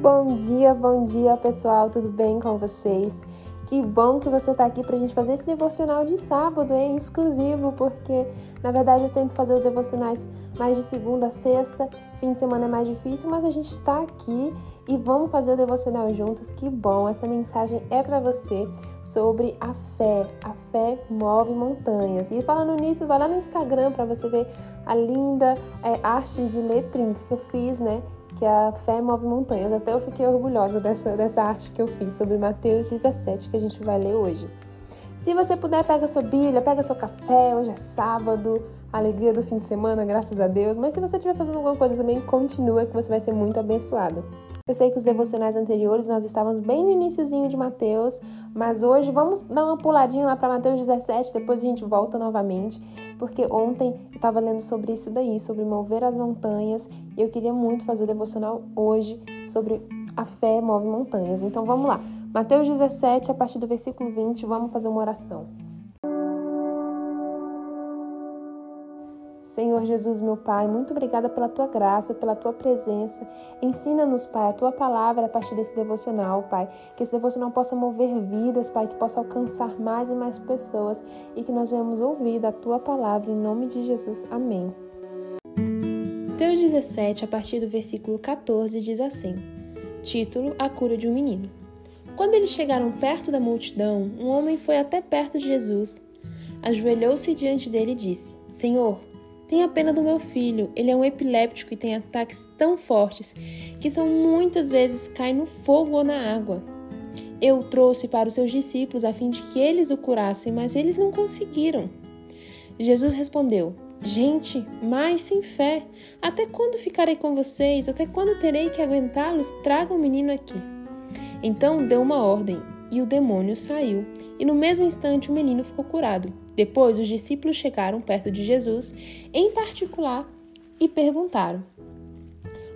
Bom dia, bom dia pessoal, tudo bem com vocês? Que bom que você está aqui para a gente fazer esse devocional de sábado, hein? Exclusivo, porque na verdade eu tento fazer os devocionais mais de segunda a sexta, fim de semana é mais difícil, mas a gente está aqui e vamos fazer o devocional juntos. Que bom! Essa mensagem é para você sobre a fé. A fé move montanhas. E falando nisso, vai lá no Instagram para você ver a linda é, arte de letrinhas que eu fiz, né? Que a fé move montanhas. Até eu fiquei orgulhosa dessa, dessa arte que eu fiz sobre Mateus 17, que a gente vai ler hoje. Se você puder, pega sua Bíblia, pega seu café, hoje é sábado, alegria do fim de semana, graças a Deus. Mas se você estiver fazendo alguma coisa também, continua que você vai ser muito abençoado. Eu sei que os devocionais anteriores nós estávamos bem no iníciozinho de Mateus, mas hoje vamos dar uma puladinha lá para Mateus 17, depois a gente volta novamente, porque ontem eu estava lendo sobre isso daí, sobre mover as montanhas, e eu queria muito fazer o devocional hoje sobre a fé move montanhas. Então vamos lá. Mateus 17, a partir do versículo 20, vamos fazer uma oração. Senhor Jesus, meu Pai, muito obrigada pela tua graça, pela tua presença. Ensina-nos, Pai, a tua palavra a partir desse devocional, Pai. Que esse devocional possa mover vidas, Pai, que possa alcançar mais e mais pessoas e que nós venhamos ouvir da tua palavra em nome de Jesus. Amém. Mateus 17, a partir do versículo 14, diz assim: Título: A cura de um menino. Quando eles chegaram perto da multidão, um homem foi até perto de Jesus, ajoelhou-se diante dele e disse: Senhor, Tenha pena do meu filho, ele é um epiléptico e tem ataques tão fortes que são muitas vezes cai no fogo ou na água. Eu o trouxe para os seus discípulos a fim de que eles o curassem, mas eles não conseguiram. Jesus respondeu: Gente, mais sem fé, até quando ficarei com vocês? Até quando terei que aguentá-los? Traga o menino aqui. Então deu uma ordem e o demônio saiu, e no mesmo instante o menino ficou curado. Depois, os discípulos chegaram perto de Jesus, em particular, e perguntaram: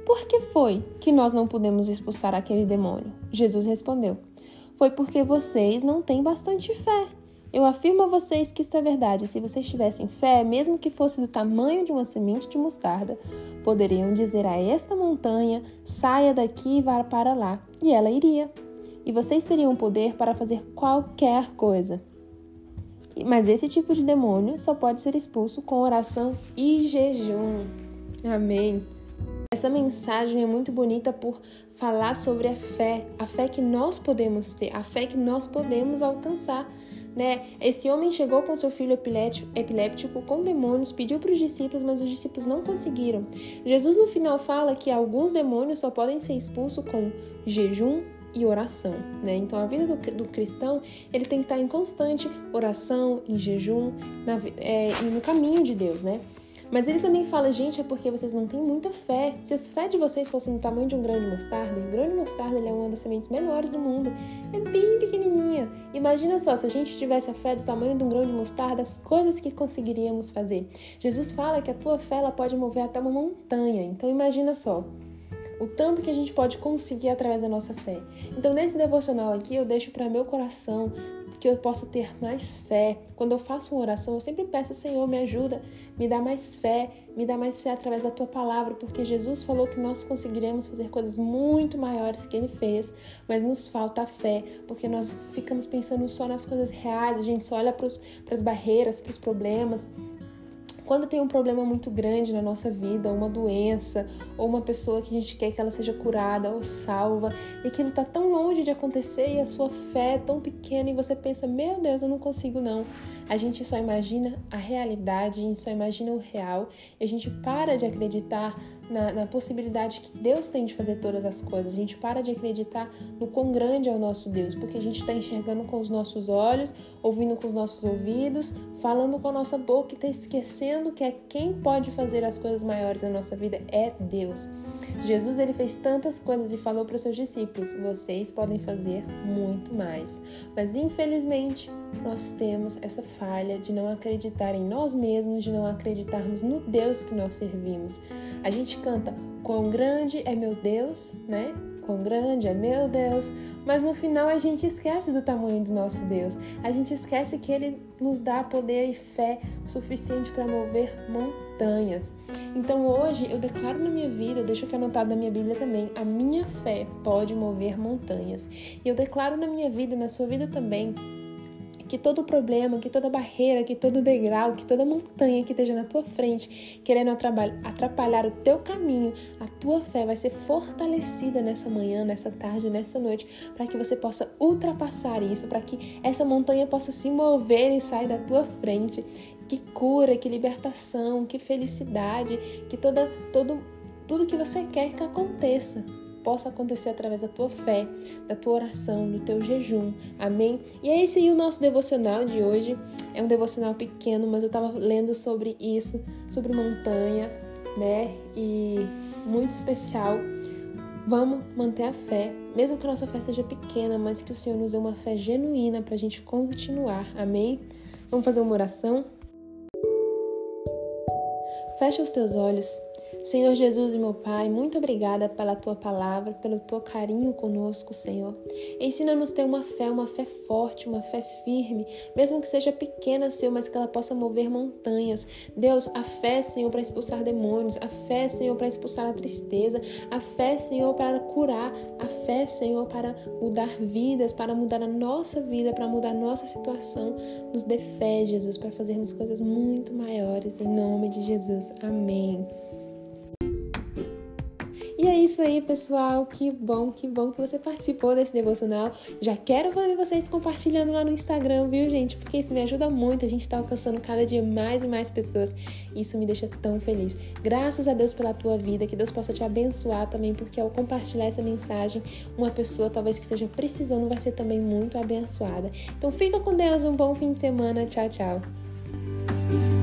Por que foi que nós não pudemos expulsar aquele demônio? Jesus respondeu: Foi porque vocês não têm bastante fé. Eu afirmo a vocês que isto é verdade. Se vocês tivessem fé, mesmo que fosse do tamanho de uma semente de mostarda, poderiam dizer a esta montanha: saia daqui e vá para lá, e ela iria. E vocês teriam poder para fazer qualquer coisa. Mas esse tipo de demônio só pode ser expulso com oração e jejum. Amém. Essa mensagem é muito bonita por falar sobre a fé, a fé que nós podemos ter, a fé que nós podemos alcançar. Né? Esse homem chegou com seu filho epiléptico com demônios, pediu para os discípulos, mas os discípulos não conseguiram. Jesus no final fala que alguns demônios só podem ser expulsos com jejum e oração, né? Então a vida do, do, cristão ele tem que estar em constante oração, em jejum, na, é, no caminho de Deus, né? Mas ele também fala, gente, é porque vocês não têm muita fé. Se a fé de vocês fosse no tamanho de um grão de mostarda, e o grão de mostarda é uma das sementes menores do mundo, é bem pequenininha. Imagina só, se a gente tivesse a fé do tamanho de um grão de mostarda, as coisas que conseguiríamos fazer. Jesus fala que a tua fé ela pode mover até uma montanha. Então imagina só, o tanto que a gente pode conseguir através da nossa fé. Então, nesse devocional aqui, eu deixo para meu coração que eu possa ter mais fé. Quando eu faço uma oração, eu sempre peço, Senhor, me ajuda, me dá mais fé, me dá mais fé através da tua palavra, porque Jesus falou que nós conseguiremos fazer coisas muito maiores que ele fez, mas nos falta a fé, porque nós ficamos pensando só nas coisas reais, a gente só olha para as barreiras, para os problemas, quando tem um problema muito grande na nossa vida, uma doença, ou uma pessoa que a gente quer que ela seja curada ou salva, e aquilo está tão longe de acontecer e a sua fé é tão pequena e você pensa, meu Deus, eu não consigo não. A gente só imagina a realidade, a gente só imagina o real e a gente para de acreditar na, na, possibilidade que Deus tem de fazer todas as coisas. A gente para de acreditar no quão grande é o nosso Deus, porque a gente está enxergando com os nossos olhos, ouvindo com os nossos ouvidos, falando com a nossa boca e está esquecendo que é quem pode fazer as coisas maiores na nossa vida é Deus. Jesus ele fez tantas coisas e falou para os seus discípulos: vocês podem fazer muito mais. Mas infelizmente nós temos essa falha de não acreditar em nós mesmos, de não acreditarmos no Deus que nós servimos. A gente canta: quão grande é meu Deus, né? Quão grande é meu Deus, mas no final a gente esquece do tamanho do nosso Deus. A gente esquece que ele nos dá poder e fé suficiente para mover montanhas. Então hoje eu declaro na minha vida, eu deixo aqui anotado na minha Bíblia também, a minha fé pode mover montanhas. E eu declaro na minha vida, na sua vida também, que todo problema, que toda barreira, que todo degrau, que toda montanha que esteja na tua frente, querendo atrapalhar o teu caminho, a tua fé vai ser fortalecida nessa manhã, nessa tarde, nessa noite, para que você possa ultrapassar isso, para que essa montanha possa se mover e sair da tua frente. Que cura, que libertação, que felicidade, que toda, todo, tudo que você quer que aconteça possa acontecer através da tua fé, da tua oração, do teu jejum. Amém? E é esse aí o nosso devocional de hoje. É um devocional pequeno, mas eu estava lendo sobre isso, sobre montanha, né? E muito especial. Vamos manter a fé, mesmo que a nossa fé seja pequena, mas que o Senhor nos dê uma fé genuína para a gente continuar. Amém? Vamos fazer uma oração? Fecha os teus olhos. Senhor Jesus meu Pai, muito obrigada pela tua palavra, pelo teu carinho conosco, Senhor. Ensina-nos ter uma fé, uma fé forte, uma fé firme, mesmo que seja pequena, Senhor, mas que ela possa mover montanhas. Deus, a fé, Senhor, para expulsar demônios, a fé, Senhor, para expulsar a tristeza, a fé, Senhor, para curar, a fé, Senhor, para mudar vidas, para mudar a nossa vida, para mudar a nossa situação. Nos dê fé, Jesus, para fazermos coisas muito maiores, em nome de Jesus. Amém. E é isso aí, pessoal. Que bom, que bom que você participou desse devocional. Já quero ver vocês compartilhando lá no Instagram, viu, gente? Porque isso me ajuda muito. A gente tá alcançando cada dia mais e mais pessoas. Isso me deixa tão feliz. Graças a Deus pela tua vida. Que Deus possa te abençoar também, porque ao compartilhar essa mensagem, uma pessoa talvez que esteja precisando vai ser também muito abençoada. Então fica com Deus, um bom fim de semana. Tchau, tchau.